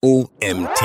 OMT.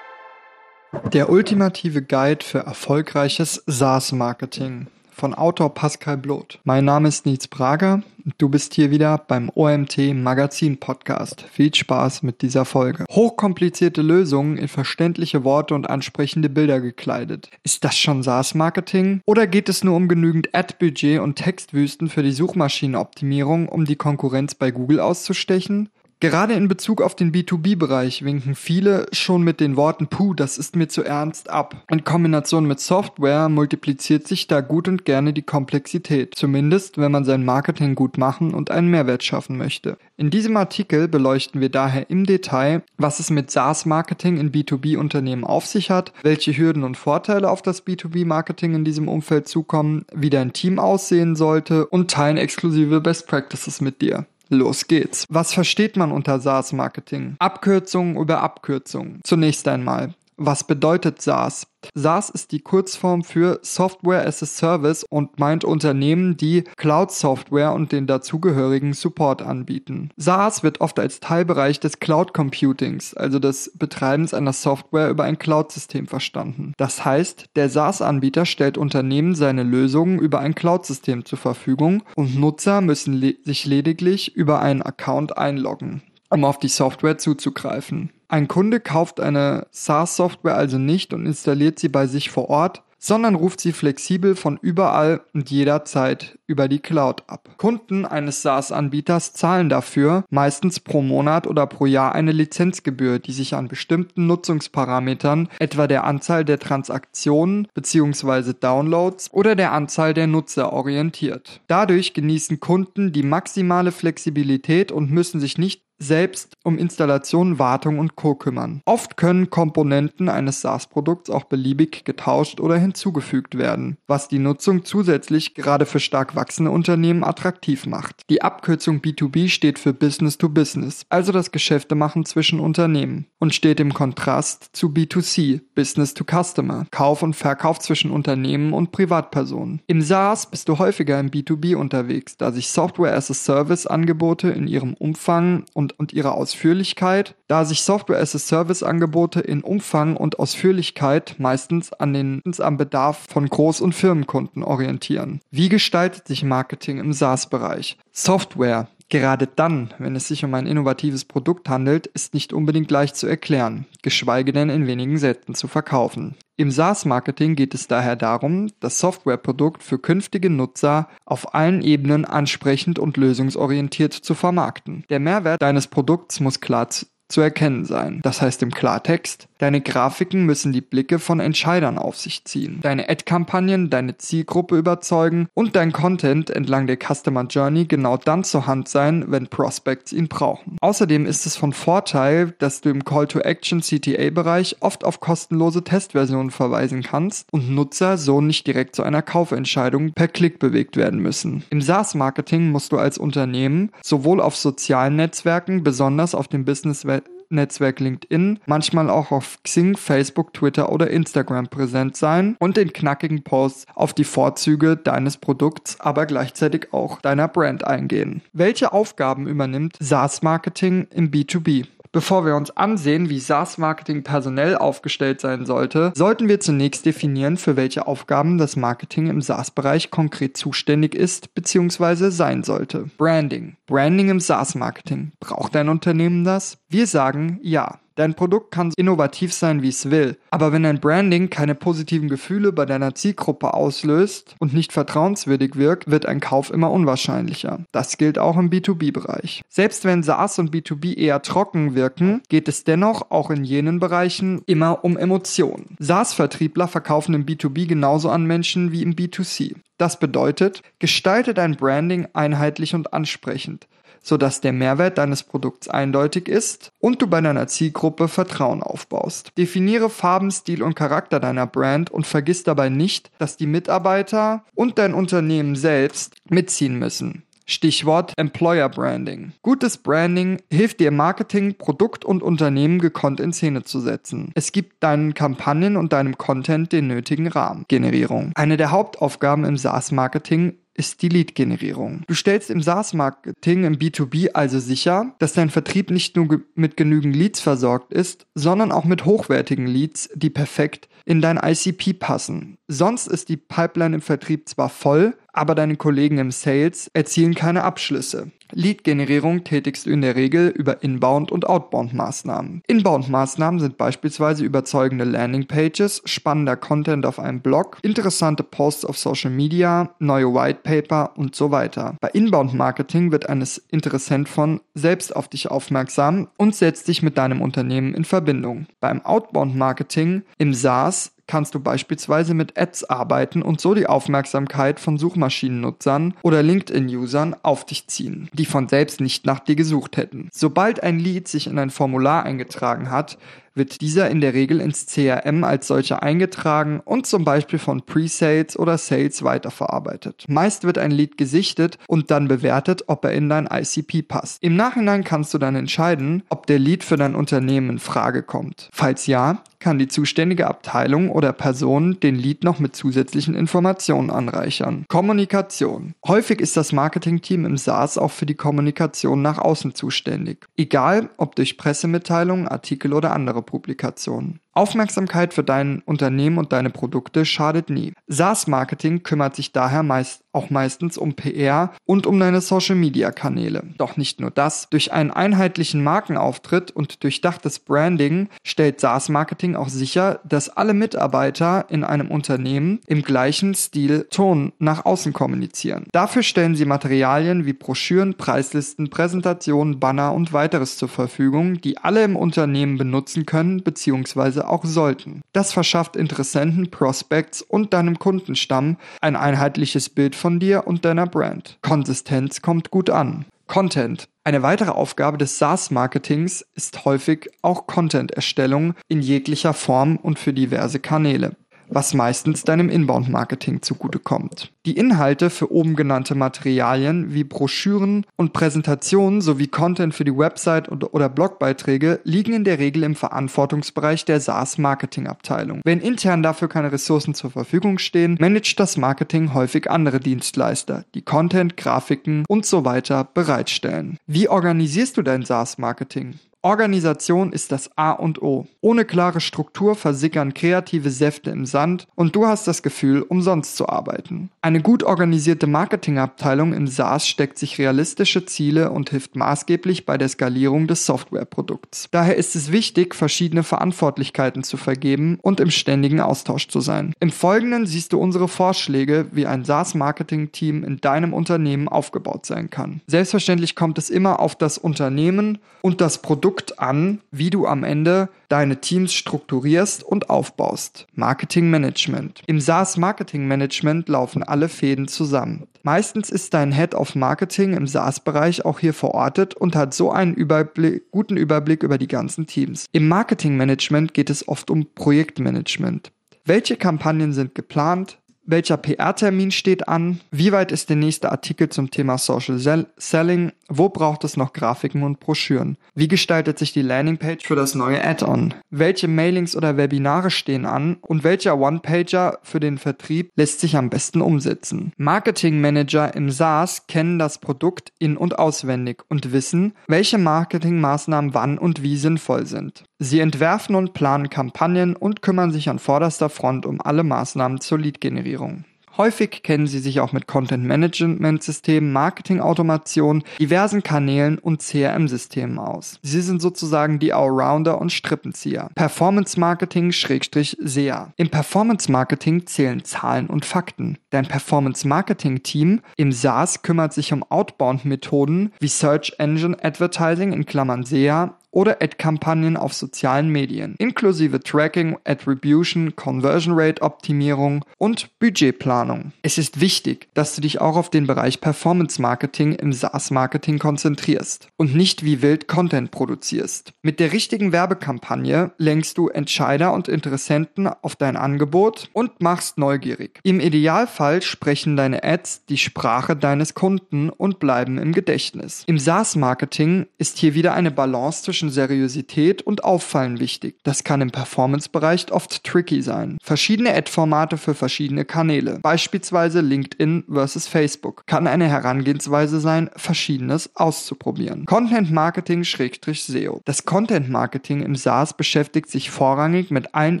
Der ultimative Guide für erfolgreiches SaaS-Marketing von Autor Pascal Bloth. Mein Name ist Prager und du bist hier wieder beim OMT Magazin Podcast. Viel Spaß mit dieser Folge. Hochkomplizierte Lösungen in verständliche Worte und ansprechende Bilder gekleidet. Ist das schon SaaS-Marketing? Oder geht es nur um genügend Ad-Budget und Textwüsten für die Suchmaschinenoptimierung, um die Konkurrenz bei Google auszustechen? Gerade in Bezug auf den B2B-Bereich winken viele schon mit den Worten Puh, das ist mir zu ernst ab. In Kombination mit Software multipliziert sich da gut und gerne die Komplexität, zumindest wenn man sein Marketing gut machen und einen Mehrwert schaffen möchte. In diesem Artikel beleuchten wir daher im Detail, was es mit SaaS-Marketing in B2B-Unternehmen auf sich hat, welche Hürden und Vorteile auf das B2B-Marketing in diesem Umfeld zukommen, wie dein Team aussehen sollte und teilen exklusive Best Practices mit dir. Los geht's. Was versteht man unter SaaS-Marketing? Abkürzungen über Abkürzungen. Zunächst einmal. Was bedeutet SaaS? SaaS ist die Kurzform für Software as a Service und meint Unternehmen, die Cloud-Software und den dazugehörigen Support anbieten. SaaS wird oft als Teilbereich des Cloud Computings, also des Betreibens einer Software über ein Cloud-System verstanden. Das heißt, der SaaS-Anbieter stellt Unternehmen seine Lösungen über ein Cloud-System zur Verfügung und Nutzer müssen le sich lediglich über einen Account einloggen um auf die Software zuzugreifen. Ein Kunde kauft eine SaaS-Software also nicht und installiert sie bei sich vor Ort, sondern ruft sie flexibel von überall und jederzeit über die Cloud ab. Kunden eines SaaS-Anbieters zahlen dafür meistens pro Monat oder pro Jahr eine Lizenzgebühr, die sich an bestimmten Nutzungsparametern, etwa der Anzahl der Transaktionen bzw. Downloads oder der Anzahl der Nutzer orientiert. Dadurch genießen Kunden die maximale Flexibilität und müssen sich nicht selbst um Installation, Wartung und Co. kümmern. Oft können Komponenten eines SaaS-Produkts auch beliebig getauscht oder hinzugefügt werden, was die Nutzung zusätzlich gerade für stark wachsende Unternehmen attraktiv macht. Die Abkürzung B2B steht für Business to Business, also das Geschäftemachen zwischen Unternehmen und steht im Kontrast zu B2C, Business to Customer, Kauf und Verkauf zwischen Unternehmen und Privatpersonen. Im SaaS bist du häufiger im B2B unterwegs, da sich Software as a Service Angebote in ihrem Umfang und und, und ihre Ausführlichkeit, da sich Software-as-a-Service-Angebote in Umfang und Ausführlichkeit meistens an den am Bedarf von Groß- und Firmenkunden orientieren. Wie gestaltet sich Marketing im SaaS-Bereich? Software, Gerade dann, wenn es sich um ein innovatives Produkt handelt, ist nicht unbedingt leicht zu erklären, geschweige denn in wenigen Sätzen zu verkaufen. Im SaaS-Marketing geht es daher darum, das Softwareprodukt für künftige Nutzer auf allen Ebenen ansprechend und lösungsorientiert zu vermarkten. Der Mehrwert deines Produkts muss klar zu erkennen sein. Das heißt im Klartext, deine Grafiken müssen die Blicke von Entscheidern auf sich ziehen, deine Ad-Kampagnen deine Zielgruppe überzeugen und dein Content entlang der Customer Journey genau dann zur Hand sein, wenn Prospects ihn brauchen. Außerdem ist es von Vorteil, dass du im Call-to-Action CTA-Bereich oft auf kostenlose Testversionen verweisen kannst und Nutzer so nicht direkt zu einer Kaufentscheidung per Klick bewegt werden müssen. Im SaaS-Marketing musst du als Unternehmen sowohl auf sozialen Netzwerken, besonders auf dem Business Netzwerk LinkedIn, manchmal auch auf Xing, Facebook, Twitter oder Instagram präsent sein und in knackigen Posts auf die Vorzüge deines Produkts, aber gleichzeitig auch deiner Brand eingehen. Welche Aufgaben übernimmt SaaS-Marketing im B2B? Bevor wir uns ansehen, wie SaaS-Marketing personell aufgestellt sein sollte, sollten wir zunächst definieren, für welche Aufgaben das Marketing im SaaS-Bereich konkret zuständig ist bzw. sein sollte. Branding. Branding im SaaS-Marketing. Braucht ein Unternehmen das? Wir sagen ja. Dein Produkt kann innovativ sein, wie es will, aber wenn dein Branding keine positiven Gefühle bei deiner Zielgruppe auslöst und nicht vertrauenswürdig wirkt, wird ein Kauf immer unwahrscheinlicher. Das gilt auch im B2B-Bereich. Selbst wenn SaaS und B2B eher trocken wirken, geht es dennoch auch in jenen Bereichen immer um Emotionen. SaaS-Vertriebler verkaufen im B2B genauso an Menschen wie im B2C. Das bedeutet, gestalte dein Branding einheitlich und ansprechend sodass der Mehrwert deines Produkts eindeutig ist und du bei deiner Zielgruppe Vertrauen aufbaust. Definiere Farben, Stil und Charakter deiner Brand und vergiss dabei nicht, dass die Mitarbeiter und dein Unternehmen selbst mitziehen müssen. Stichwort Employer Branding. Gutes Branding hilft dir Marketing, Produkt und Unternehmen gekonnt in Szene zu setzen. Es gibt deinen Kampagnen und deinem Content den nötigen Rahmen. Generierung. Eine der Hauptaufgaben im SaaS-Marketing ist die Lead-Generierung. Du stellst im SaaS-Marketing im B2B also sicher, dass dein Vertrieb nicht nur ge mit genügend Leads versorgt ist, sondern auch mit hochwertigen Leads, die perfekt in dein ICP passen. Sonst ist die Pipeline im Vertrieb zwar voll, aber deine Kollegen im Sales erzielen keine Abschlüsse. Lead-Generierung tätigst du in der Regel über Inbound- und Outbound-Maßnahmen. Inbound-Maßnahmen sind beispielsweise überzeugende Landingpages, spannender Content auf einem Blog, interessante Posts auf Social Media, neue Whitepaper und so weiter. Bei Inbound-Marketing wird eines Interessent von selbst auf dich aufmerksam und setzt dich mit deinem Unternehmen in Verbindung. Beim Outbound-Marketing im SaaS kannst du beispielsweise mit Ads arbeiten und so die Aufmerksamkeit von Suchmaschinennutzern oder LinkedIn-Usern auf dich ziehen, die von selbst nicht nach dir gesucht hätten. Sobald ein Lead sich in ein Formular eingetragen hat, wird dieser in der Regel ins CRM als solcher eingetragen und zum Beispiel von Pre-Sales oder Sales weiterverarbeitet. Meist wird ein Lead gesichtet und dann bewertet, ob er in dein ICP passt. Im Nachhinein kannst du dann entscheiden, ob der Lead für dein Unternehmen in Frage kommt. Falls ja, kann die zuständige Abteilung oder Person den Lead noch mit zusätzlichen Informationen anreichern. Kommunikation. Häufig ist das Marketingteam im SaaS auch für die Kommunikation nach außen zuständig. Egal ob durch Pressemitteilungen, Artikel oder andere Publikationen. Aufmerksamkeit für dein Unternehmen und deine Produkte schadet nie. SaaS-Marketing kümmert sich daher meist auch meistens um PR und um deine Social-Media-Kanäle. Doch nicht nur das. Durch einen einheitlichen Markenauftritt und durchdachtes Branding stellt SaaS-Marketing auch sicher, dass alle Mitarbeiter in einem Unternehmen im gleichen Stil Ton nach außen kommunizieren. Dafür stellen sie Materialien wie Broschüren, Preislisten, Präsentationen, Banner und weiteres zur Verfügung, die alle im Unternehmen benutzen können bzw auch sollten. Das verschafft Interessenten, Prospects und deinem Kundenstamm ein einheitliches Bild von dir und deiner Brand. Konsistenz kommt gut an. Content. Eine weitere Aufgabe des SaaS-Marketings ist häufig auch Content-Erstellung in jeglicher Form und für diverse Kanäle was meistens deinem Inbound-Marketing zugutekommt. Die Inhalte für oben genannte Materialien wie Broschüren und Präsentationen sowie Content für die Website oder Blogbeiträge liegen in der Regel im Verantwortungsbereich der SaaS-Marketing-Abteilung. Wenn intern dafür keine Ressourcen zur Verfügung stehen, managt das Marketing häufig andere Dienstleister, die Content, Grafiken und so weiter bereitstellen. Wie organisierst du dein SaaS-Marketing? Organisation ist das A und O. Ohne klare Struktur versickern kreative Säfte im Sand und du hast das Gefühl, umsonst zu arbeiten. Eine gut organisierte Marketingabteilung im SaaS steckt sich realistische Ziele und hilft maßgeblich bei der Skalierung des Softwareprodukts. Daher ist es wichtig, verschiedene Verantwortlichkeiten zu vergeben und im ständigen Austausch zu sein. Im Folgenden siehst du unsere Vorschläge, wie ein SaaS-Marketing-Team in deinem Unternehmen aufgebaut sein kann. Selbstverständlich kommt es immer auf das Unternehmen und das Produkt Produkt an, wie du am Ende deine Teams strukturierst und aufbaust. Marketing Management. Im SaaS Marketing Management laufen alle Fäden zusammen. Meistens ist dein Head of Marketing im SaaS-Bereich auch hier verortet und hat so einen Überblick, guten Überblick über die ganzen Teams. Im Marketing Management geht es oft um Projektmanagement. Welche Kampagnen sind geplant? Welcher PR-Termin steht an? Wie weit ist der nächste Artikel zum Thema Social Selling? Wo braucht es noch Grafiken und Broschüren? Wie gestaltet sich die Landingpage für das neue Add-on? Welche Mailings oder Webinare stehen an? Und welcher One-Pager für den Vertrieb lässt sich am besten umsetzen? Marketing-Manager im SaaS kennen das Produkt in- und auswendig und wissen, welche Marketingmaßnahmen wann und wie sinnvoll sind. Sie entwerfen und planen Kampagnen und kümmern sich an vorderster Front um alle Maßnahmen zur Lead-Generierung. Häufig kennen sie sich auch mit Content-Management-Systemen, Marketing-Automation, diversen Kanälen und CRM-Systemen aus. Sie sind sozusagen die Allrounder und Strippenzieher. Performance-Marketing Schrägstrich SEA. Im Performance-Marketing zählen Zahlen und Fakten. Dein Performance-Marketing-Team im SaaS kümmert sich um Outbound-Methoden wie Search Engine Advertising in Klammern SEA oder Ad-Kampagnen auf sozialen Medien, inklusive Tracking, Attribution, Conversion Rate Optimierung und Budgetplanung. Es ist wichtig, dass du dich auch auf den Bereich Performance Marketing im SaaS-Marketing konzentrierst und nicht wie wild Content produzierst. Mit der richtigen Werbekampagne lenkst du Entscheider und Interessenten auf dein Angebot und machst neugierig. Im Idealfall sprechen deine Ads die Sprache deines Kunden und bleiben im Gedächtnis. Im SaaS-Marketing ist hier wieder eine Balance zwischen zwischen Seriosität und Auffallen wichtig. Das kann im Performance-Bereich oft tricky sein. Verschiedene Ad-Formate für verschiedene Kanäle, beispielsweise LinkedIn versus Facebook, kann eine Herangehensweise sein, Verschiedenes auszuprobieren. Content Marketing-SEO. Das Content Marketing im SaaS beschäftigt sich vorrangig mit allen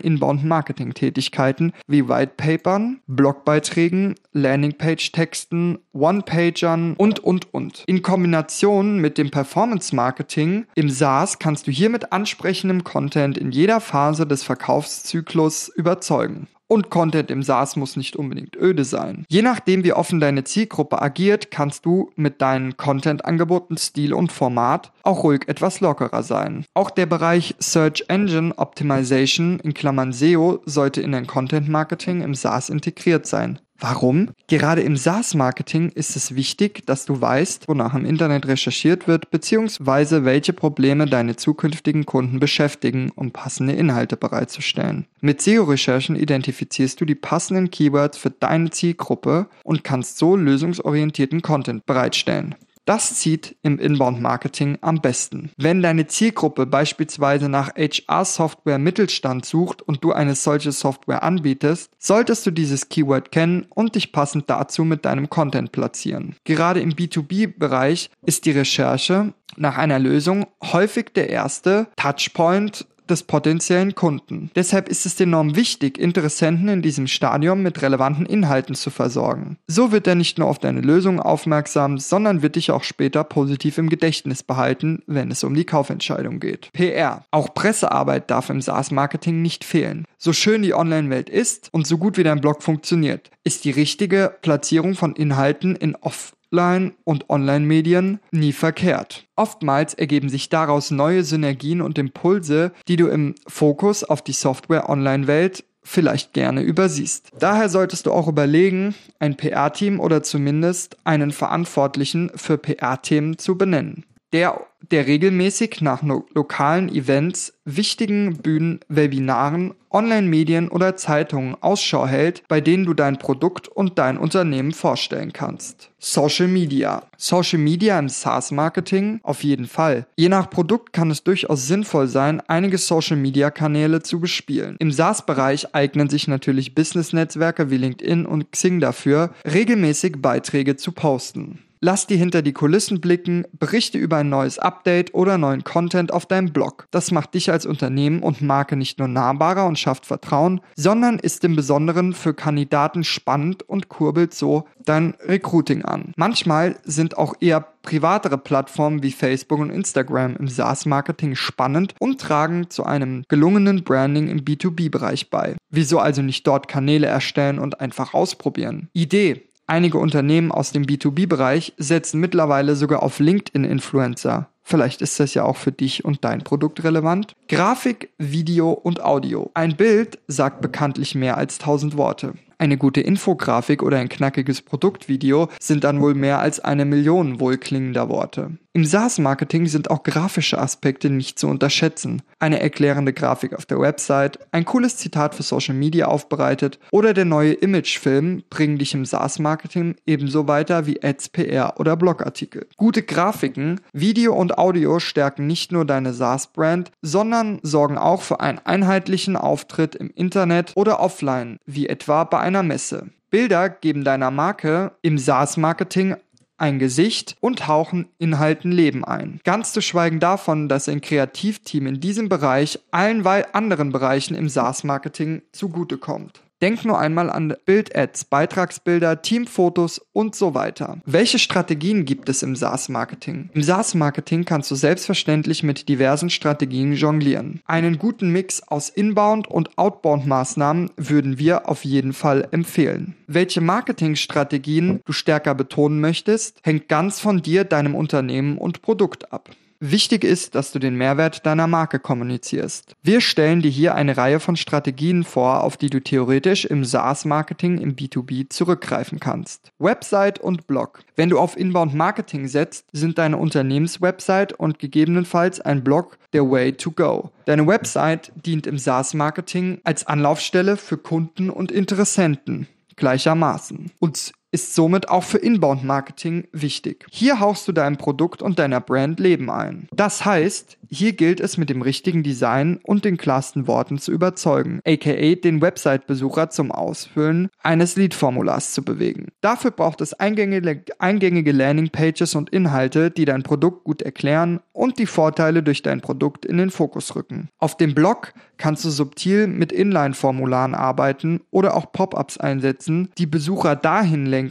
Inbound-Marketing-Tätigkeiten wie Whitepapern, Blogbeiträgen, Landingpage-Texten, One-Pagern und, und, und. In Kombination mit dem Performance-Marketing im SaaS kannst du hier mit ansprechendem Content in jeder Phase des Verkaufszyklus überzeugen. Und Content im SaaS muss nicht unbedingt öde sein. Je nachdem, wie offen deine Zielgruppe agiert, kannst du mit deinen Content-Angeboten, Stil und Format auch ruhig etwas lockerer sein. Auch der Bereich Search Engine Optimization in Klammern SEO sollte in dein Content Marketing im SaaS integriert sein. Warum? Gerade im SaaS-Marketing ist es wichtig, dass du weißt, wonach im Internet recherchiert wird, beziehungsweise welche Probleme deine zukünftigen Kunden beschäftigen, um passende Inhalte bereitzustellen. Mit SEO-Recherchen identifizierst du die passenden Keywords für deine Zielgruppe und kannst so lösungsorientierten Content bereitstellen. Das zieht im Inbound-Marketing am besten. Wenn deine Zielgruppe beispielsweise nach HR-Software Mittelstand sucht und du eine solche Software anbietest, solltest du dieses Keyword kennen und dich passend dazu mit deinem Content platzieren. Gerade im B2B-Bereich ist die Recherche nach einer Lösung häufig der erste Touchpoint des potenziellen Kunden. Deshalb ist es enorm wichtig, Interessenten in diesem Stadium mit relevanten Inhalten zu versorgen. So wird er nicht nur auf deine Lösung aufmerksam, sondern wird dich auch später positiv im Gedächtnis behalten, wenn es um die Kaufentscheidung geht. PR. Auch Pressearbeit darf im SaaS-Marketing nicht fehlen. So schön die Online-Welt ist und so gut wie dein Blog funktioniert, ist die richtige Platzierung von Inhalten in off Offline- und Online-Medien nie verkehrt. Oftmals ergeben sich daraus neue Synergien und Impulse, die du im Fokus auf die Software-Online-Welt vielleicht gerne übersiehst. Daher solltest du auch überlegen, ein PR-Team oder zumindest einen Verantwortlichen für PR-Themen zu benennen der, der regelmäßig nach no lokalen Events, wichtigen Bühnen, Webinaren, Online-Medien oder Zeitungen Ausschau hält, bei denen du dein Produkt und dein Unternehmen vorstellen kannst. Social Media. Social Media im SaaS-Marketing auf jeden Fall. Je nach Produkt kann es durchaus sinnvoll sein, einige Social Media-Kanäle zu bespielen. Im SaaS-Bereich eignen sich natürlich Business-Netzwerke wie LinkedIn und Xing dafür, regelmäßig Beiträge zu posten. Lass dir hinter die Kulissen blicken, berichte über ein neues Update oder neuen Content auf deinem Blog. Das macht dich als Unternehmen und Marke nicht nur nahbarer und schafft Vertrauen, sondern ist im Besonderen für Kandidaten spannend und kurbelt so dein Recruiting an. Manchmal sind auch eher privatere Plattformen wie Facebook und Instagram im SaaS-Marketing spannend und tragen zu einem gelungenen Branding im B2B-Bereich bei. Wieso also nicht dort Kanäle erstellen und einfach ausprobieren? Idee. Einige Unternehmen aus dem B2B-Bereich setzen mittlerweile sogar auf LinkedIn-Influencer. Vielleicht ist das ja auch für dich und dein Produkt relevant. Grafik, Video und Audio. Ein Bild sagt bekanntlich mehr als 1000 Worte. Eine gute Infografik oder ein knackiges Produktvideo sind dann wohl mehr als eine Million wohlklingender Worte. Im SaaS-Marketing sind auch grafische Aspekte nicht zu unterschätzen. Eine erklärende Grafik auf der Website, ein cooles Zitat für Social Media aufbereitet oder der neue Imagefilm bringen dich im SaaS-Marketing ebenso weiter wie Ads, PR oder Blogartikel. Gute Grafiken, Video und Audio stärken nicht nur deine SaaS-Brand, sondern sorgen auch für einen einheitlichen Auftritt im Internet oder offline, wie etwa bei einer Messe. Bilder geben deiner Marke im SaaS-Marketing ein Gesicht und hauchen Inhalten Leben ein. Ganz zu schweigen davon, dass ein Kreativteam in diesem Bereich allen anderen Bereichen im SaaS-Marketing zugutekommt. Denk nur einmal an Bild-Ads, Beitragsbilder, Teamfotos und so weiter. Welche Strategien gibt es im SaaS-Marketing? Im SaaS-Marketing kannst du selbstverständlich mit diversen Strategien jonglieren. Einen guten Mix aus Inbound- und Outbound-Maßnahmen würden wir auf jeden Fall empfehlen. Welche Marketingstrategien du stärker betonen möchtest, hängt ganz von dir, deinem Unternehmen und Produkt ab. Wichtig ist, dass du den Mehrwert deiner Marke kommunizierst. Wir stellen dir hier eine Reihe von Strategien vor, auf die du theoretisch im SaaS-Marketing im B2B zurückgreifen kannst. Website und Blog. Wenn du auf Inbound Marketing setzt, sind deine Unternehmenswebsite und gegebenenfalls ein Blog der Way to Go. Deine Website dient im SaaS-Marketing als Anlaufstelle für Kunden und Interessenten gleichermaßen. Und ist somit auch für Inbound-Marketing wichtig. Hier hauchst du deinem Produkt und deiner Brand Leben ein. Das heißt, hier gilt es mit dem richtigen Design und den klarsten Worten zu überzeugen, aka den Website-Besucher zum Ausfüllen eines Lead-Formulars zu bewegen. Dafür braucht es eingängige, eingängige Landing-Pages und Inhalte, die dein Produkt gut erklären und die Vorteile durch dein Produkt in den Fokus rücken. Auf dem Blog kannst du subtil mit Inline-Formularen arbeiten oder auch Pop-ups einsetzen, die Besucher dahin lenken,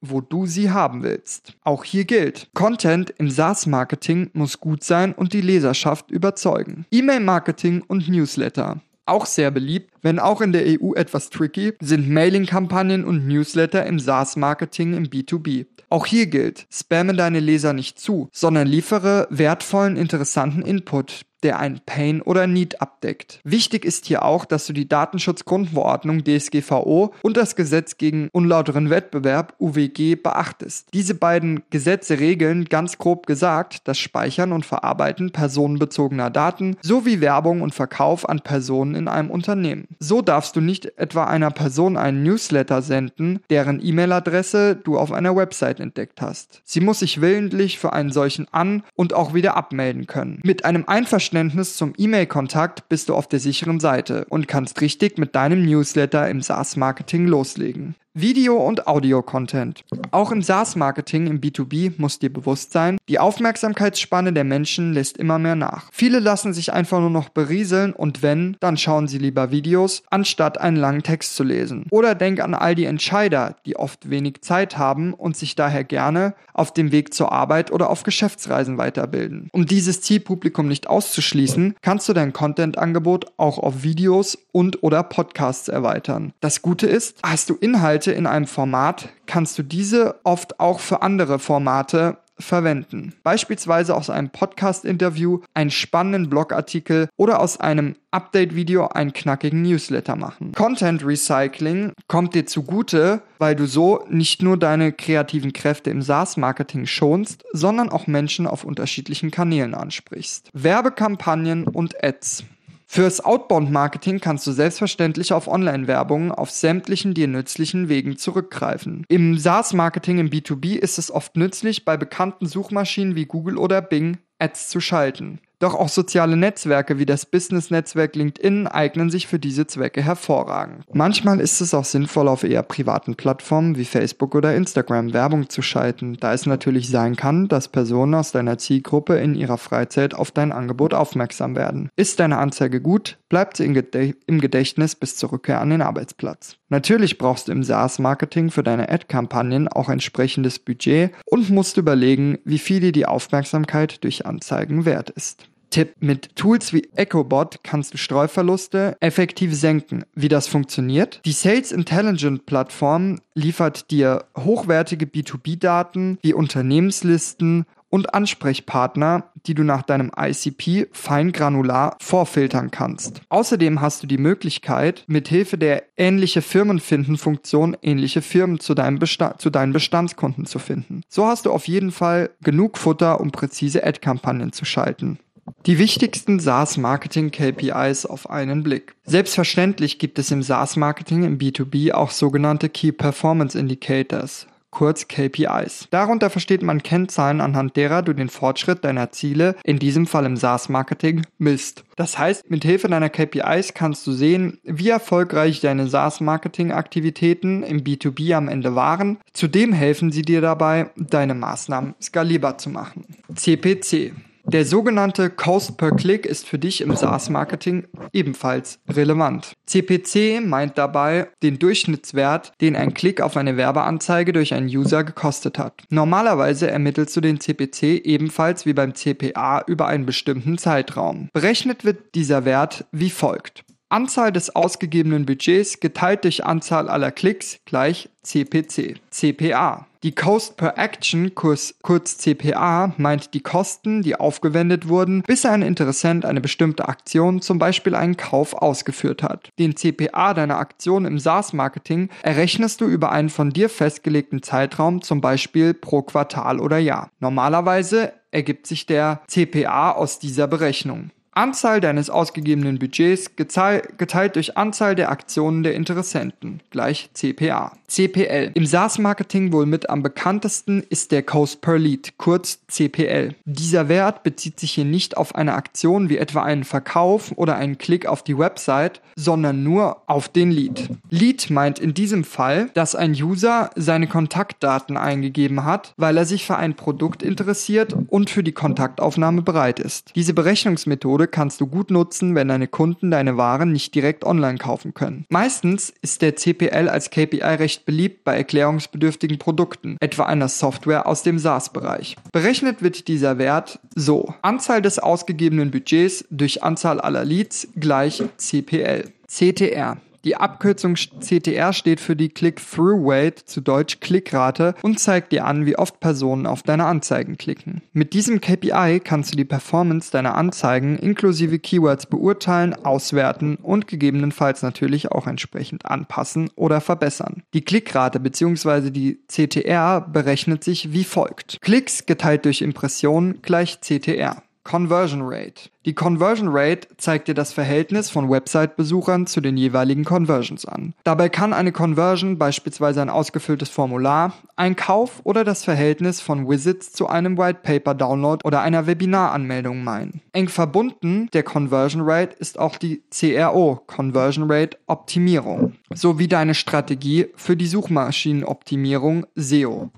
wo du sie haben willst. Auch hier gilt, Content im SaaS-Marketing muss gut sein und die Leserschaft überzeugen. E-Mail-Marketing und Newsletter. Auch sehr beliebt, wenn auch in der EU etwas tricky, sind Mailing-Kampagnen und Newsletter im SaaS-Marketing im B2B. Auch hier gilt, spamme deine Leser nicht zu, sondern liefere wertvollen, interessanten Input, der ein Pain oder Need abdeckt. Wichtig ist hier auch, dass du die Datenschutzgrundverordnung DSGVO und das Gesetz gegen unlauteren Wettbewerb UWG beachtest. Diese beiden Gesetze regeln ganz grob gesagt das Speichern und Verarbeiten personenbezogener Daten sowie Werbung und Verkauf an Personen in einem Unternehmen. So darfst du nicht etwa einer Person einen Newsletter senden, deren E-Mail-Adresse du auf einer Website entdeckt hast. Sie muss sich willentlich für einen solchen an- und auch wieder abmelden können. Mit einem Einverständnis zum E-Mail-Kontakt bist du auf der sicheren Seite und kannst richtig mit deinem Newsletter im SaaS-Marketing loslegen. Video- und Audio-Content. Auch im SaaS-Marketing im B2B muss dir bewusst sein, die Aufmerksamkeitsspanne der Menschen lässt immer mehr nach. Viele lassen sich einfach nur noch berieseln und wenn, dann schauen sie lieber Videos, anstatt einen langen Text zu lesen. Oder denk an all die Entscheider, die oft wenig Zeit haben und sich daher gerne auf dem Weg zur Arbeit oder auf Geschäftsreisen weiterbilden. Um dieses Zielpublikum nicht auszuschließen, kannst du dein Content-Angebot auch auf Videos und oder Podcasts erweitern. Das Gute ist, hast du Inhalte Inhalte in einem Format, kannst du diese oft auch für andere Formate verwenden. Beispielsweise aus einem Podcast-Interview, einen spannenden Blogartikel oder aus einem Update-Video einen knackigen Newsletter machen. Content Recycling kommt dir zugute, weil du so nicht nur deine kreativen Kräfte im SaaS-Marketing schonst, sondern auch Menschen auf unterschiedlichen Kanälen ansprichst. Werbekampagnen und Ads. Fürs Outbound-Marketing kannst du selbstverständlich auf Online-Werbung auf sämtlichen dir nützlichen Wegen zurückgreifen. Im SaaS-Marketing im B2B ist es oft nützlich, bei bekannten Suchmaschinen wie Google oder Bing Ads zu schalten. Doch auch soziale Netzwerke wie das Business-Netzwerk LinkedIn eignen sich für diese Zwecke hervorragend. Manchmal ist es auch sinnvoll, auf eher privaten Plattformen wie Facebook oder Instagram Werbung zu schalten, da es natürlich sein kann, dass Personen aus deiner Zielgruppe in ihrer Freizeit auf dein Angebot aufmerksam werden. Ist deine Anzeige gut, bleibt sie im Gedächtnis bis zur Rückkehr an den Arbeitsplatz. Natürlich brauchst du im SaaS-Marketing für deine Ad-Kampagnen auch entsprechendes Budget und musst überlegen, wie viel dir die Aufmerksamkeit durch Anzeigen wert ist. Tipp, mit Tools wie EchoBot kannst du Streuverluste effektiv senken. Wie das funktioniert? Die Sales Intelligent Plattform liefert dir hochwertige B2B-Daten wie Unternehmenslisten und Ansprechpartner, die du nach deinem ICP feingranular vorfiltern kannst. Außerdem hast du die Möglichkeit, mithilfe der ähnliche Firmen finden Funktion ähnliche Firmen zu, deinem zu deinen Bestandskunden zu finden. So hast du auf jeden Fall genug Futter, um präzise Ad-Kampagnen zu schalten. Die wichtigsten SaaS-Marketing-KPIs auf einen Blick. Selbstverständlich gibt es im SaaS-Marketing im B2B auch sogenannte Key Performance Indicators, kurz KPIs. Darunter versteht man Kennzahlen, anhand derer du den Fortschritt deiner Ziele, in diesem Fall im SaaS-Marketing, misst. Das heißt, mit Hilfe deiner KPIs kannst du sehen, wie erfolgreich deine SaaS-Marketing-Aktivitäten im B2B am Ende waren. Zudem helfen sie dir dabei, deine Maßnahmen skalierbar zu machen. CPC der sogenannte Cost per Click ist für dich im SaaS-Marketing ebenfalls relevant. CPC meint dabei den Durchschnittswert, den ein Klick auf eine Werbeanzeige durch einen User gekostet hat. Normalerweise ermittelst du den CPC ebenfalls wie beim CPA über einen bestimmten Zeitraum. Berechnet wird dieser Wert wie folgt. Anzahl des ausgegebenen Budgets geteilt durch Anzahl aller Klicks gleich CPC. CPA. Die Cost per Action, kurz, kurz CPA, meint die Kosten, die aufgewendet wurden, bis ein Interessent eine bestimmte Aktion, zum Beispiel einen Kauf, ausgeführt hat. Den CPA deiner Aktion im SaaS-Marketing errechnest du über einen von dir festgelegten Zeitraum, zum Beispiel pro Quartal oder Jahr. Normalerweise ergibt sich der CPA aus dieser Berechnung. Anzahl deines ausgegebenen Budgets geteilt durch Anzahl der Aktionen der Interessenten gleich CPA. CPL. Im SaaS-Marketing wohl mit am bekanntesten ist der Cost per Lead, kurz CPL. Dieser Wert bezieht sich hier nicht auf eine Aktion wie etwa einen Verkauf oder einen Klick auf die Website, sondern nur auf den Lead. Lead meint in diesem Fall, dass ein User seine Kontaktdaten eingegeben hat, weil er sich für ein Produkt interessiert und für die Kontaktaufnahme bereit ist. Diese Berechnungsmethode kannst du gut nutzen, wenn deine Kunden deine Waren nicht direkt online kaufen können. Meistens ist der CPL als KPI recht beliebt bei erklärungsbedürftigen Produkten, etwa einer Software aus dem SaaS-Bereich. Berechnet wird dieser Wert so. Anzahl des ausgegebenen Budgets durch Anzahl aller Leads gleich CPL. CTR. Die Abkürzung CTR steht für die Click-Through-Rate, zu Deutsch Klickrate, und zeigt dir an, wie oft Personen auf deine Anzeigen klicken. Mit diesem KPI kannst du die Performance deiner Anzeigen inklusive Keywords beurteilen, auswerten und gegebenenfalls natürlich auch entsprechend anpassen oder verbessern. Die Klickrate bzw. die CTR berechnet sich wie folgt. Klicks geteilt durch Impressionen gleich CTR. Conversion Rate. Die Conversion Rate zeigt dir das Verhältnis von Website-Besuchern zu den jeweiligen Conversions an. Dabei kann eine Conversion beispielsweise ein ausgefülltes Formular, ein Kauf oder das Verhältnis von Visits zu einem White Paper Download oder einer Webinar-Anmeldung meinen. Eng verbunden der Conversion Rate ist auch die CRO, Conversion Rate Optimierung, sowie deine Strategie für die Suchmaschinenoptimierung SEO.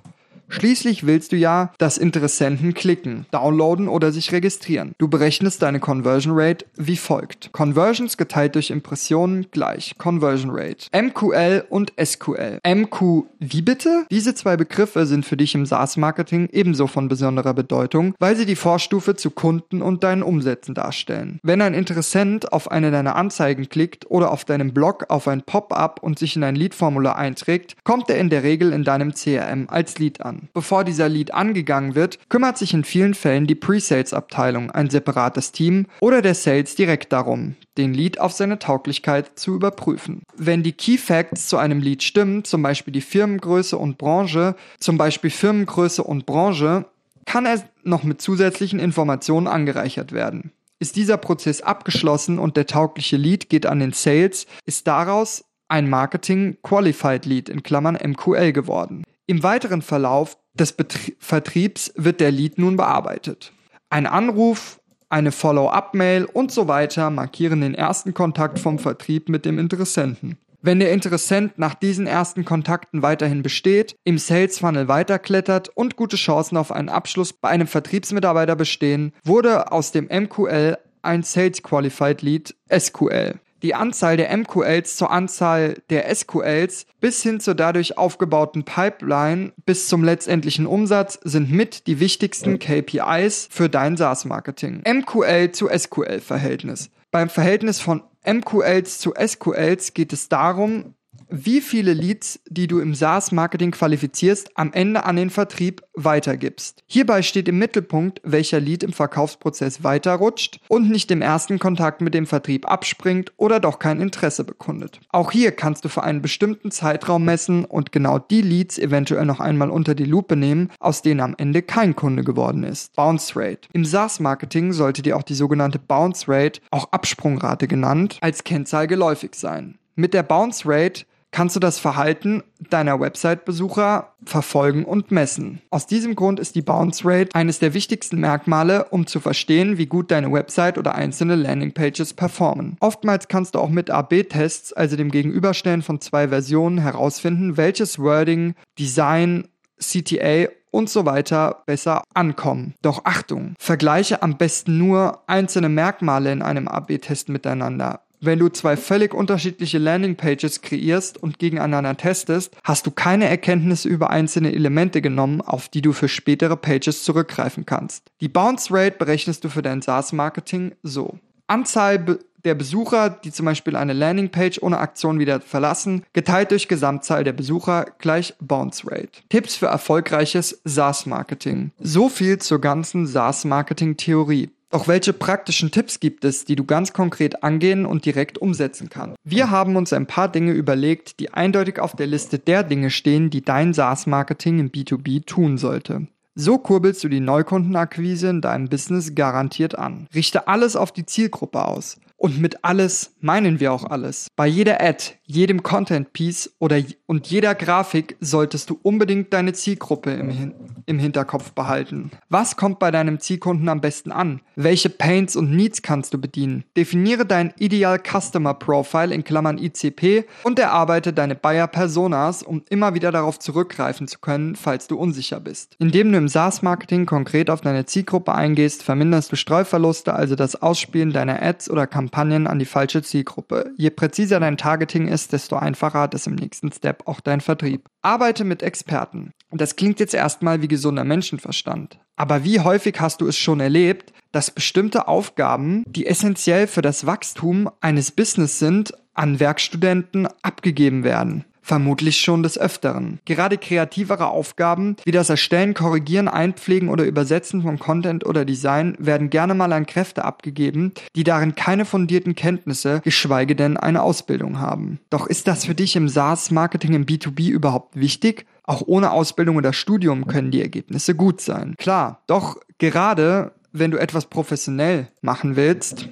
Schließlich willst du ja, dass Interessenten klicken, downloaden oder sich registrieren. Du berechnest deine Conversion Rate wie folgt. Conversions geteilt durch Impressionen gleich Conversion Rate. MQL und SQL. MQ wie bitte? Diese zwei Begriffe sind für dich im SaaS-Marketing ebenso von besonderer Bedeutung, weil sie die Vorstufe zu Kunden und deinen Umsätzen darstellen. Wenn ein Interessent auf eine deiner Anzeigen klickt oder auf deinem Blog auf ein Pop-up und sich in ein Lead-Formular einträgt, kommt er in der Regel in deinem CRM als Lead an. Bevor dieser Lead angegangen wird, kümmert sich in vielen Fällen die Pre-Sales-Abteilung, ein separates Team oder der Sales direkt darum, den Lead auf seine Tauglichkeit zu überprüfen. Wenn die Key Facts zu einem Lead stimmen, zum Beispiel die Firmengröße und Branche, zum Beispiel Firmengröße und Branche, kann er noch mit zusätzlichen Informationen angereichert werden. Ist dieser Prozess abgeschlossen und der taugliche Lead geht an den Sales, ist daraus ein Marketing Qualified Lead in Klammern MQL geworden. Im weiteren Verlauf des Betrie Vertriebs wird der Lead nun bearbeitet. Ein Anruf, eine Follow-up-Mail und so weiter markieren den ersten Kontakt vom Vertrieb mit dem Interessenten. Wenn der Interessent nach diesen ersten Kontakten weiterhin besteht, im Sales Funnel weiterklettert und gute Chancen auf einen Abschluss bei einem Vertriebsmitarbeiter bestehen, wurde aus dem MQL ein Sales Qualified Lead SQL die Anzahl der MQLs zur Anzahl der SQLs bis hin zur dadurch aufgebauten Pipeline bis zum letztendlichen Umsatz sind mit die wichtigsten KPIs für dein SaaS-Marketing. MQL zu SQL-Verhältnis. Beim Verhältnis von MQLs zu SQLs geht es darum, wie viele Leads, die du im SaaS-Marketing qualifizierst, am Ende an den Vertrieb weitergibst. Hierbei steht im Mittelpunkt, welcher Lead im Verkaufsprozess weiterrutscht und nicht im ersten Kontakt mit dem Vertrieb abspringt oder doch kein Interesse bekundet. Auch hier kannst du für einen bestimmten Zeitraum messen und genau die Leads eventuell noch einmal unter die Lupe nehmen, aus denen am Ende kein Kunde geworden ist. Bounce Rate. Im SaaS-Marketing sollte dir auch die sogenannte Bounce Rate, auch Absprungrate genannt, als Kennzahl geläufig sein. Mit der Bounce Rate kannst du das Verhalten deiner Website-Besucher verfolgen und messen. Aus diesem Grund ist die Bounce Rate eines der wichtigsten Merkmale, um zu verstehen, wie gut deine Website oder einzelne Landingpages performen. Oftmals kannst du auch mit AB-Tests, also dem Gegenüberstellen von zwei Versionen, herausfinden, welches Wording, Design, CTA und so weiter besser ankommen. Doch Achtung, vergleiche am besten nur einzelne Merkmale in einem AB-Test miteinander. Wenn du zwei völlig unterschiedliche Landingpages kreierst und gegeneinander testest, hast du keine Erkenntnisse über einzelne Elemente genommen, auf die du für spätere Pages zurückgreifen kannst. Die Bounce Rate berechnest du für dein SaaS-Marketing so. Anzahl der Besucher, die zum Beispiel eine Landingpage ohne Aktion wieder verlassen, geteilt durch Gesamtzahl der Besucher gleich Bounce Rate. Tipps für erfolgreiches SaaS-Marketing. So viel zur ganzen SaaS-Marketing-Theorie. Doch welche praktischen Tipps gibt es, die du ganz konkret angehen und direkt umsetzen kannst? Wir haben uns ein paar Dinge überlegt, die eindeutig auf der Liste der Dinge stehen, die dein SaaS-Marketing im B2B tun sollte. So kurbelst du die Neukundenakquise in deinem Business garantiert an. Richte alles auf die Zielgruppe aus. Und mit alles meinen wir auch alles. Bei jeder Ad, jedem Content Piece oder und jeder Grafik solltest du unbedingt deine Zielgruppe im, Hin im Hinterkopf behalten. Was kommt bei deinem Zielkunden am besten an? Welche Pains und Needs kannst du bedienen? Definiere dein Ideal Customer Profile in Klammern ICP und erarbeite deine Buyer Personas, um immer wieder darauf zurückgreifen zu können, falls du unsicher bist. Indem du im SaaS Marketing konkret auf deine Zielgruppe eingehst, verminderst du Streuverluste, also das Ausspielen deiner Ads oder Kampagnen Kampagnen an die falsche Zielgruppe. Je präziser dein Targeting ist, desto einfacher hat es im nächsten Step auch dein Vertrieb. Arbeite mit Experten. Das klingt jetzt erstmal wie gesunder Menschenverstand. Aber wie häufig hast du es schon erlebt, dass bestimmte Aufgaben, die essentiell für das Wachstum eines Business sind, an Werkstudenten abgegeben werden? Vermutlich schon des Öfteren. Gerade kreativere Aufgaben wie das Erstellen, Korrigieren, Einpflegen oder Übersetzen von Content oder Design werden gerne mal an Kräfte abgegeben, die darin keine fundierten Kenntnisse, geschweige denn eine Ausbildung haben. Doch ist das für dich im SaaS-Marketing im B2B überhaupt wichtig? Auch ohne Ausbildung oder Studium können die Ergebnisse gut sein. Klar, doch gerade wenn du etwas professionell machen willst,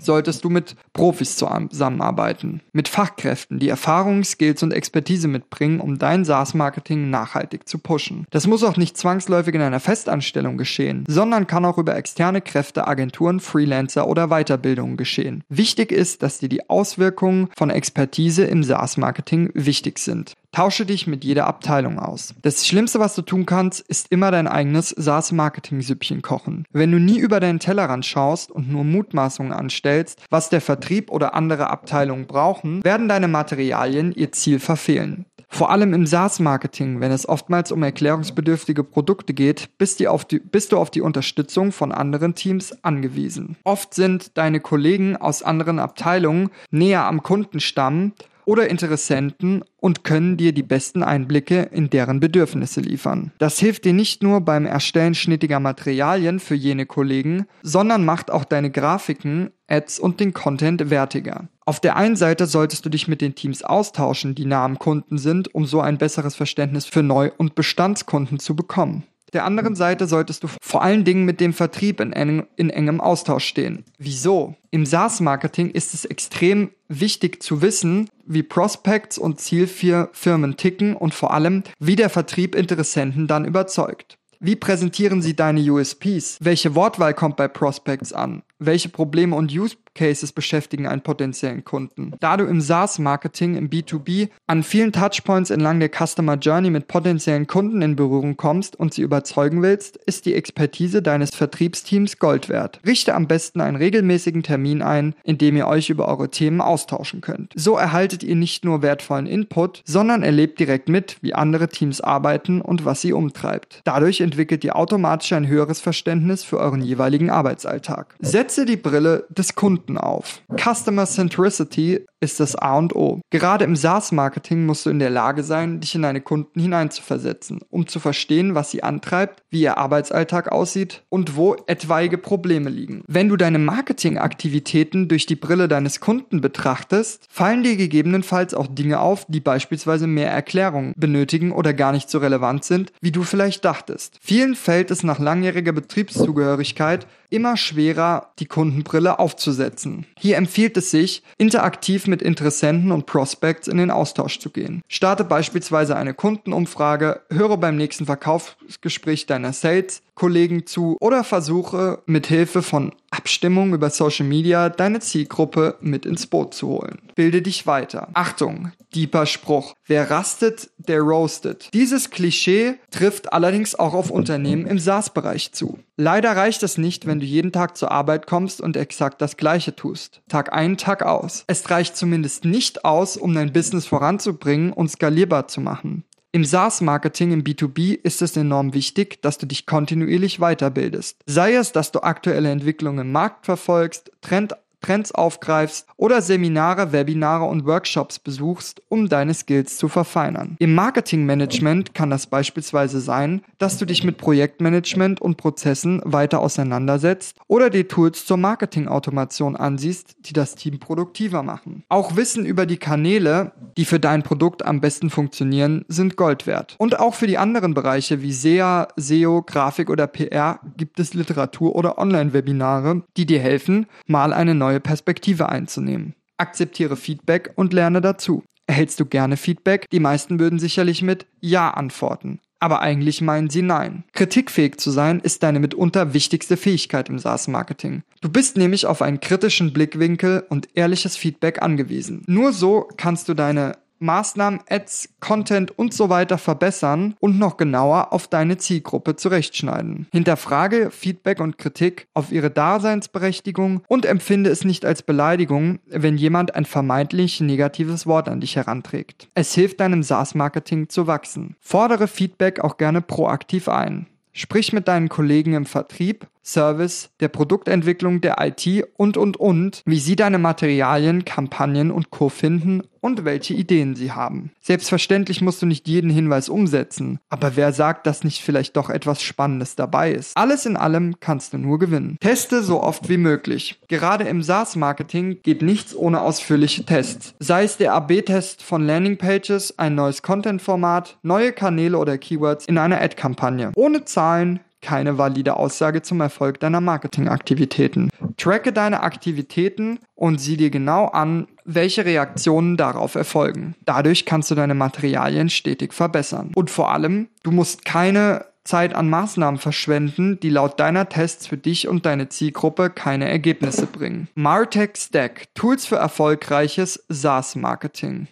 solltest du mit Profis zusammenarbeiten, mit Fachkräften, die Erfahrung, Skills und Expertise mitbringen, um dein SaaS-Marketing nachhaltig zu pushen. Das muss auch nicht zwangsläufig in einer Festanstellung geschehen, sondern kann auch über externe Kräfte, Agenturen, Freelancer oder Weiterbildungen geschehen. Wichtig ist, dass dir die Auswirkungen von Expertise im SaaS-Marketing wichtig sind. Tausche dich mit jeder Abteilung aus. Das Schlimmste, was du tun kannst, ist immer dein eigenes SaaS-Marketing-Süppchen kochen. Wenn du nie über deinen Tellerrand schaust und nur Mutmaßungen anstellst, was der Vertrieb oder andere Abteilungen brauchen, werden deine Materialien ihr Ziel verfehlen. Vor allem im SaaS-Marketing, wenn es oftmals um erklärungsbedürftige Produkte geht, bist, die, bist, du auf die Unterstützung von anderen Teams angewiesen. Oft sind deine Kollegen aus anderen Abteilungen näher am Kundenstamm oder Interessenten und können dir die besten Einblicke in deren Bedürfnisse liefern. Das hilft dir nicht nur beim Erstellen schnittiger Materialien für jene Kollegen, sondern macht auch deine Grafiken, Ads und den Content wertiger. Auf der einen Seite solltest du dich mit den Teams austauschen, die nah am Kunden sind, um so ein besseres Verständnis für Neu- und Bestandskunden zu bekommen der anderen Seite solltest du vor allen Dingen mit dem Vertrieb in, eng, in engem Austausch stehen. Wieso? Im SaaS-Marketing ist es extrem wichtig zu wissen, wie Prospects und Zielfirmen ticken und vor allem, wie der Vertrieb Interessenten dann überzeugt. Wie präsentieren Sie deine USPs? Welche Wortwahl kommt bei Prospects an? Welche Probleme und Use Cases beschäftigen einen potenziellen Kunden. Da du im SaaS-Marketing, im B2B, an vielen Touchpoints entlang der Customer Journey mit potenziellen Kunden in Berührung kommst und sie überzeugen willst, ist die Expertise deines Vertriebsteams Gold wert. Richte am besten einen regelmäßigen Termin ein, in dem ihr euch über eure Themen austauschen könnt. So erhaltet ihr nicht nur wertvollen Input, sondern erlebt direkt mit, wie andere Teams arbeiten und was sie umtreibt. Dadurch entwickelt ihr automatisch ein höheres Verständnis für euren jeweiligen Arbeitsalltag. Setze die Brille des Kunden auf. Customer Centricity ist das A und O. Gerade im SaaS-Marketing musst du in der Lage sein, dich in deine Kunden hineinzuversetzen, um zu verstehen, was sie antreibt, wie ihr Arbeitsalltag aussieht und wo etwaige Probleme liegen. Wenn du deine Marketingaktivitäten durch die Brille deines Kunden betrachtest, fallen dir gegebenenfalls auch Dinge auf, die beispielsweise mehr Erklärung benötigen oder gar nicht so relevant sind, wie du vielleicht dachtest. Vielen fällt es nach langjähriger Betriebszugehörigkeit immer schwerer, die Kundenbrille aufzusetzen. Hier empfiehlt es sich, interaktiv mit Interessenten und Prospects in den Austausch zu gehen. Starte beispielsweise eine Kundenumfrage, höre beim nächsten Verkaufsgespräch deiner Sales Kollegen zu oder versuche mit Hilfe von Abstimmung über Social Media deine Zielgruppe mit ins Boot zu holen. Bilde dich weiter. Achtung, deeper Spruch. Wer rastet, der roastet. Dieses Klischee trifft allerdings auch auf Unternehmen im SaaS-Bereich zu. Leider reicht es nicht, wenn du jeden Tag zur Arbeit kommst und exakt das Gleiche tust. Tag ein, Tag aus. Es reicht zumindest nicht aus, um dein Business voranzubringen und skalierbar zu machen. Im SaaS-Marketing im B2B ist es enorm wichtig, dass du dich kontinuierlich weiterbildest. Sei es, dass du aktuelle Entwicklungen im Markt verfolgst, Trend Trends aufgreifst oder Seminare, Webinare und Workshops besuchst, um deine Skills zu verfeinern. Im Marketingmanagement kann das beispielsweise sein, dass du dich mit Projektmanagement und Prozessen weiter auseinandersetzt oder die Tools zur Marketingautomation ansiehst, die das Team produktiver machen. Auch Wissen über die Kanäle, die für dein Produkt am besten funktionieren, sind Gold wert. Und auch für die anderen Bereiche wie SEA, SEO, Grafik oder PR gibt es Literatur oder Online-Webinare, die dir helfen, mal eine neue Perspektive einzunehmen. Akzeptiere Feedback und lerne dazu. Erhältst du gerne Feedback? Die meisten würden sicherlich mit Ja antworten. Aber eigentlich meinen sie nein. Kritikfähig zu sein ist deine mitunter wichtigste Fähigkeit im SaaS-Marketing. Du bist nämlich auf einen kritischen Blickwinkel und ehrliches Feedback angewiesen. Nur so kannst du deine Maßnahmen, Ads, Content und so weiter verbessern und noch genauer auf deine Zielgruppe zurechtschneiden. Hinterfrage Feedback und Kritik auf ihre Daseinsberechtigung und empfinde es nicht als Beleidigung, wenn jemand ein vermeintlich negatives Wort an dich heranträgt. Es hilft deinem SaaS-Marketing zu wachsen. Fordere Feedback auch gerne proaktiv ein. Sprich mit deinen Kollegen im Vertrieb Service, der Produktentwicklung, der IT und, und, und, wie sie deine Materialien, Kampagnen und Co. finden und welche Ideen sie haben. Selbstverständlich musst du nicht jeden Hinweis umsetzen, aber wer sagt, dass nicht vielleicht doch etwas Spannendes dabei ist? Alles in allem kannst du nur gewinnen. Teste so oft wie möglich. Gerade im SaaS-Marketing geht nichts ohne ausführliche Tests. Sei es der AB-Test von Landingpages, ein neues Content-Format, neue Kanäle oder Keywords in einer Ad-Kampagne. Ohne Zahlen keine valide Aussage zum Erfolg deiner Marketingaktivitäten. Tracke deine Aktivitäten und sieh dir genau an, welche Reaktionen darauf erfolgen. Dadurch kannst du deine Materialien stetig verbessern. Und vor allem, du musst keine Zeit an Maßnahmen verschwenden, die laut deiner Tests für dich und deine Zielgruppe keine Ergebnisse bringen. Martech Stack, Tools für erfolgreiches SaaS-Marketing.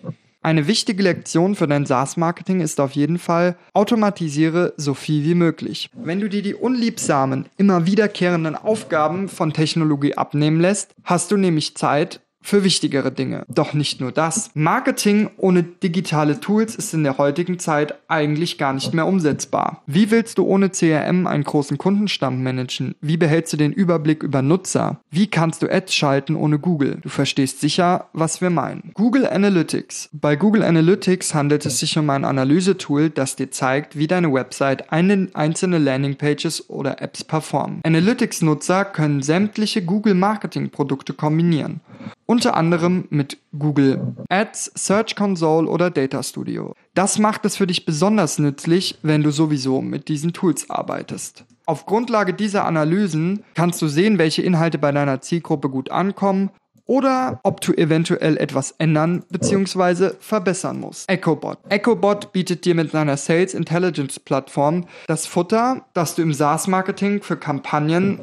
Eine wichtige Lektion für dein SaaS-Marketing ist auf jeden Fall, automatisiere so viel wie möglich. Wenn du dir die unliebsamen, immer wiederkehrenden Aufgaben von Technologie abnehmen lässt, hast du nämlich Zeit, für wichtigere Dinge. Doch nicht nur das. Marketing ohne digitale Tools ist in der heutigen Zeit eigentlich gar nicht mehr umsetzbar. Wie willst du ohne CRM einen großen Kundenstamm managen? Wie behältst du den Überblick über Nutzer? Wie kannst du Ads schalten ohne Google? Du verstehst sicher, was wir meinen. Google Analytics. Bei Google Analytics handelt es sich um ein Analysetool, das dir zeigt, wie deine Website einzelne Landingpages oder Apps performen. Analytics-Nutzer können sämtliche Google Marketing Produkte kombinieren unter anderem mit Google Ads, Search Console oder Data Studio. Das macht es für dich besonders nützlich, wenn du sowieso mit diesen Tools arbeitest. Auf Grundlage dieser Analysen kannst du sehen, welche Inhalte bei deiner Zielgruppe gut ankommen oder ob du eventuell etwas ändern bzw. verbessern musst. EchoBot. EchoBot bietet dir mit seiner Sales Intelligence Plattform das Futter, das du im SaaS-Marketing für Kampagnen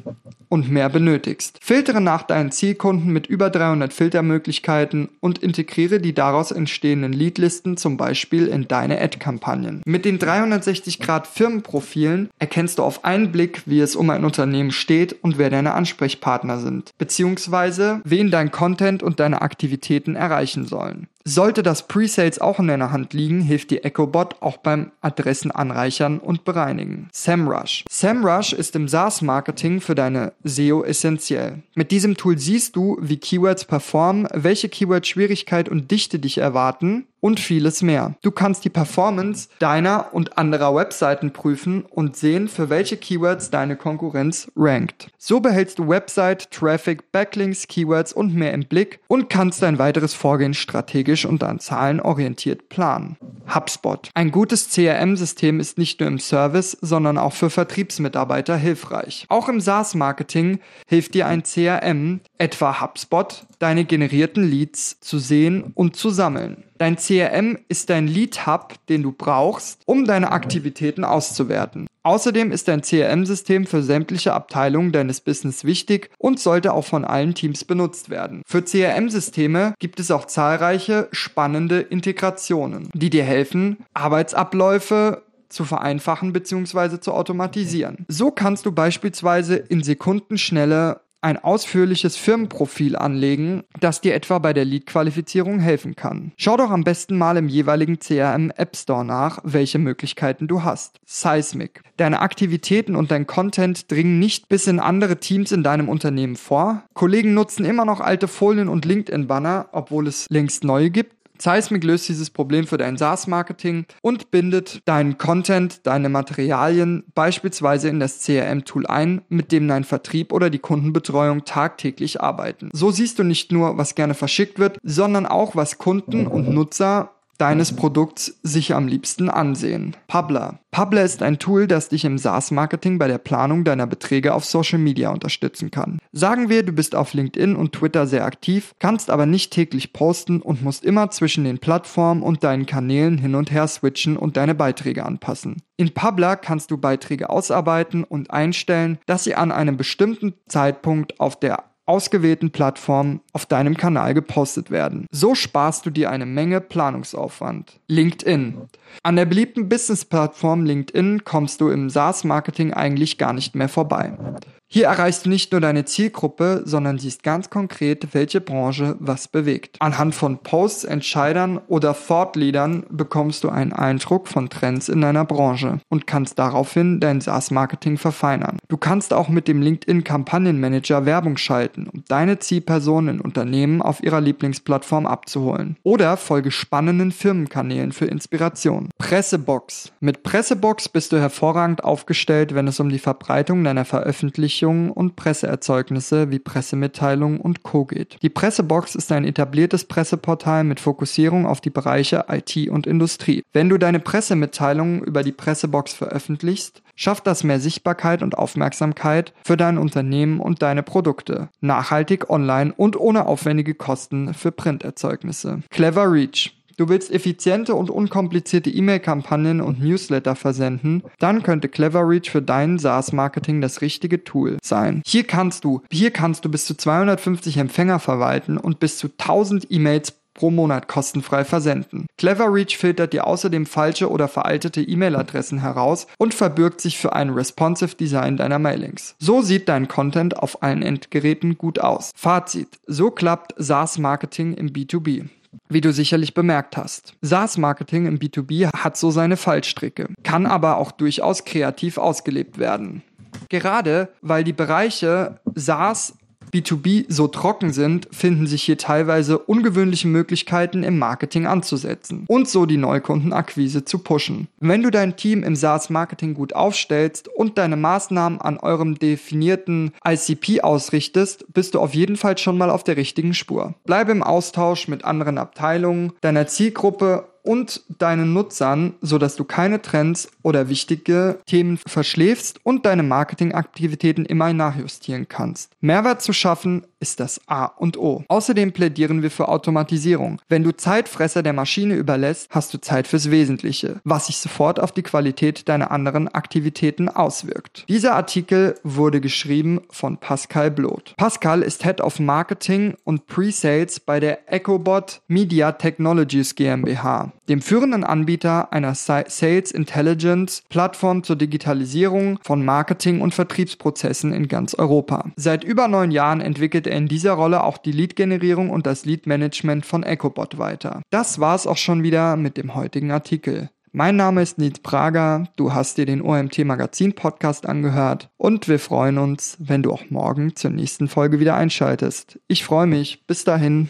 und mehr benötigst. Filtere nach deinen Zielkunden mit über 300 Filtermöglichkeiten und integriere die daraus entstehenden Leadlisten zum Beispiel in deine Ad-Kampagnen. Mit den 360 Grad Firmenprofilen erkennst du auf einen Blick, wie es um ein Unternehmen steht und wer deine Ansprechpartner sind, beziehungsweise wen dein Content und deine Aktivitäten erreichen sollen. Sollte das Presales auch in deiner Hand liegen, hilft dir EchoBot auch beim Adressen anreichern und bereinigen. SEMrush. SEMrush ist im SaaS-Marketing für deine SEO essentiell. Mit diesem Tool siehst du, wie Keywords performen, welche Keyword-Schwierigkeit und Dichte dich erwarten und vieles mehr. Du kannst die Performance deiner und anderer Webseiten prüfen und sehen, für welche Keywords deine Konkurrenz rankt. So behältst du Website, Traffic, Backlinks, Keywords und mehr im Blick und kannst dein weiteres Vorgehen strategisch und an Zahlen orientiert planen. HubSpot. Ein gutes CRM-System ist nicht nur im Service, sondern auch für Vertriebsmitarbeiter hilfreich. Auch im SaaS-Marketing hilft dir ein CRM, etwa HubSpot, deine generierten Leads zu sehen und zu sammeln. Dein CRM ist dein Lead-Hub, den du brauchst, um deine Aktivitäten auszuwerten. Außerdem ist dein CRM-System für sämtliche Abteilungen deines Business wichtig und sollte auch von allen Teams benutzt werden. Für CRM-Systeme gibt es auch zahlreiche spannende Integrationen, die dir helfen, Arbeitsabläufe zu vereinfachen bzw. zu automatisieren. So kannst du beispielsweise in Sekundenschnelle ein ausführliches Firmenprofil anlegen, das dir etwa bei der Lead-Qualifizierung helfen kann. Schau doch am besten mal im jeweiligen CRM App Store nach, welche Möglichkeiten du hast. Seismic. Deine Aktivitäten und dein Content dringen nicht bis in andere Teams in deinem Unternehmen vor. Kollegen nutzen immer noch alte Folien und LinkedIn-Banner, obwohl es längst neue gibt. Seismic löst dieses Problem für dein SaaS-Marketing und bindet deinen Content, deine Materialien beispielsweise in das CRM-Tool ein, mit dem dein Vertrieb oder die Kundenbetreuung tagtäglich arbeiten. So siehst du nicht nur, was gerne verschickt wird, sondern auch, was Kunden und Nutzer deines Produkts sich am liebsten ansehen. Publer. Publer ist ein Tool, das dich im SaaS-Marketing bei der Planung deiner Beträge auf Social Media unterstützen kann. Sagen wir, du bist auf LinkedIn und Twitter sehr aktiv, kannst aber nicht täglich posten und musst immer zwischen den Plattformen und deinen Kanälen hin und her switchen und deine Beiträge anpassen. In Publer kannst du Beiträge ausarbeiten und einstellen, dass sie an einem bestimmten Zeitpunkt auf der ausgewählten Plattformen auf deinem Kanal gepostet werden. So sparst du dir eine Menge Planungsaufwand. LinkedIn. An der beliebten Business-Plattform LinkedIn kommst du im SaaS-Marketing eigentlich gar nicht mehr vorbei. Hier erreichst du nicht nur deine Zielgruppe, sondern siehst ganz konkret, welche Branche was bewegt. Anhand von Posts, Entscheidern oder Thought-Leadern bekommst du einen Eindruck von Trends in deiner Branche und kannst daraufhin dein SaaS-Marketing verfeinern. Du kannst auch mit dem LinkedIn Kampagnenmanager Werbung schalten, um deine Zielpersonen in Unternehmen auf ihrer Lieblingsplattform abzuholen. Oder folge spannenden Firmenkanälen für Inspiration. Pressebox. Mit Pressebox bist du hervorragend aufgestellt, wenn es um die Verbreitung deiner Veröffentlichung Veröffentlichungen und Presseerzeugnisse wie Pressemitteilungen und Co. geht. Die Pressebox ist ein etabliertes Presseportal mit Fokussierung auf die Bereiche IT und Industrie. Wenn du deine Pressemitteilungen über die Pressebox veröffentlichst, schafft das mehr Sichtbarkeit und Aufmerksamkeit für dein Unternehmen und deine Produkte. Nachhaltig online und ohne aufwendige Kosten für Printerzeugnisse. Clever Reach Du willst effiziente und unkomplizierte E-Mail-Kampagnen und Newsletter versenden? Dann könnte CleverReach für dein SaaS-Marketing das richtige Tool sein. Hier kannst du, hier kannst du bis zu 250 Empfänger verwalten und bis zu 1000 E-Mails pro Monat kostenfrei versenden. CleverReach filtert dir außerdem falsche oder veraltete E-Mail-Adressen heraus und verbirgt sich für ein responsive Design deiner Mailings. So sieht dein Content auf allen Endgeräten gut aus. Fazit. So klappt SaaS-Marketing im B2B wie du sicherlich bemerkt hast. SaaS-Marketing im B2B hat so seine Fallstricke, kann aber auch durchaus kreativ ausgelebt werden. Gerade weil die Bereiche SaaS B2B so trocken sind, finden sich hier teilweise ungewöhnliche Möglichkeiten im Marketing anzusetzen und so die Neukundenakquise zu pushen. Wenn du dein Team im SaaS-Marketing gut aufstellst und deine Maßnahmen an eurem definierten ICP ausrichtest, bist du auf jeden Fall schon mal auf der richtigen Spur. Bleibe im Austausch mit anderen Abteilungen deiner Zielgruppe und deinen Nutzern, sodass du keine Trends oder wichtige Themen verschläfst und deine Marketingaktivitäten immer nachjustieren kannst. Mehrwert zu schaffen ist das A und O. Außerdem plädieren wir für Automatisierung. Wenn du Zeitfresser der Maschine überlässt, hast du Zeit fürs Wesentliche, was sich sofort auf die Qualität deiner anderen Aktivitäten auswirkt. Dieser Artikel wurde geschrieben von Pascal Bloth. Pascal ist Head of Marketing und Pre-Sales bei der EchoBot Media Technologies GmbH, dem führenden Anbieter einer Sales Intelligence Plattform zur Digitalisierung von Marketing- und Vertriebsprozessen in ganz Europa. Seit über neun Jahren entwickelt er er in dieser Rolle auch die Lead-Generierung und das Lead-Management von EchoBot weiter. Das war's auch schon wieder mit dem heutigen Artikel. Mein Name ist Nils Prager, du hast dir den OMT Magazin Podcast angehört und wir freuen uns, wenn du auch morgen zur nächsten Folge wieder einschaltest. Ich freue mich. Bis dahin.